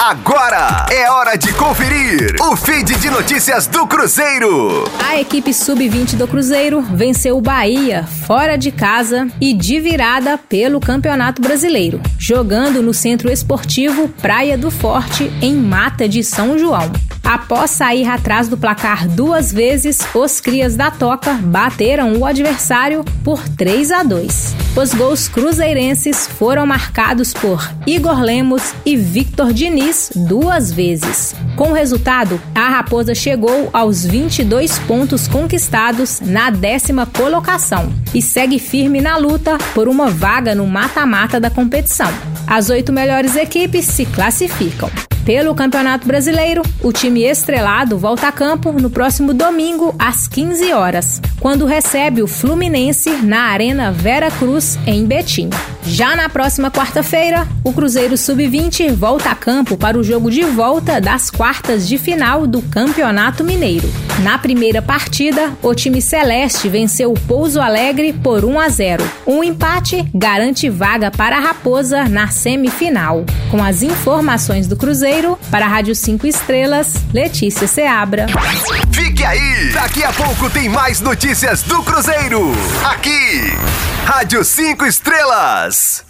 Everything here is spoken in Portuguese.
Agora é hora de conferir o feed de notícias do Cruzeiro. A equipe sub-20 do Cruzeiro venceu o Bahia fora de casa e de virada pelo Campeonato Brasileiro, jogando no Centro Esportivo Praia do Forte, em Mata de São João. Após sair atrás do placar duas vezes, os crias da Toca bateram o adversário por 3 a 2. Os gols cruzeirenses foram marcados por Igor Lemos e Victor Diniz duas vezes. Com o resultado, a Raposa chegou aos 22 pontos conquistados na décima colocação e segue firme na luta por uma vaga no mata-mata da competição. As oito melhores equipes se classificam. Pelo Campeonato Brasileiro, o time estrelado volta a campo no próximo domingo às 15 horas, quando recebe o Fluminense na Arena Vera Cruz em Betim. Já na próxima quarta-feira, o Cruzeiro Sub-20 volta a campo para o jogo de volta das quartas de final do Campeonato Mineiro. Na primeira partida, o time celeste venceu o Pouso Alegre por 1 a 0. Um empate garante vaga para a Raposa na semifinal. Com as informações do Cruzeiro, para a Rádio 5 Estrelas, Letícia Seabra. Fique aí! Daqui a pouco tem mais notícias do Cruzeiro. Aqui, Rádio 5 Estrelas. Yes.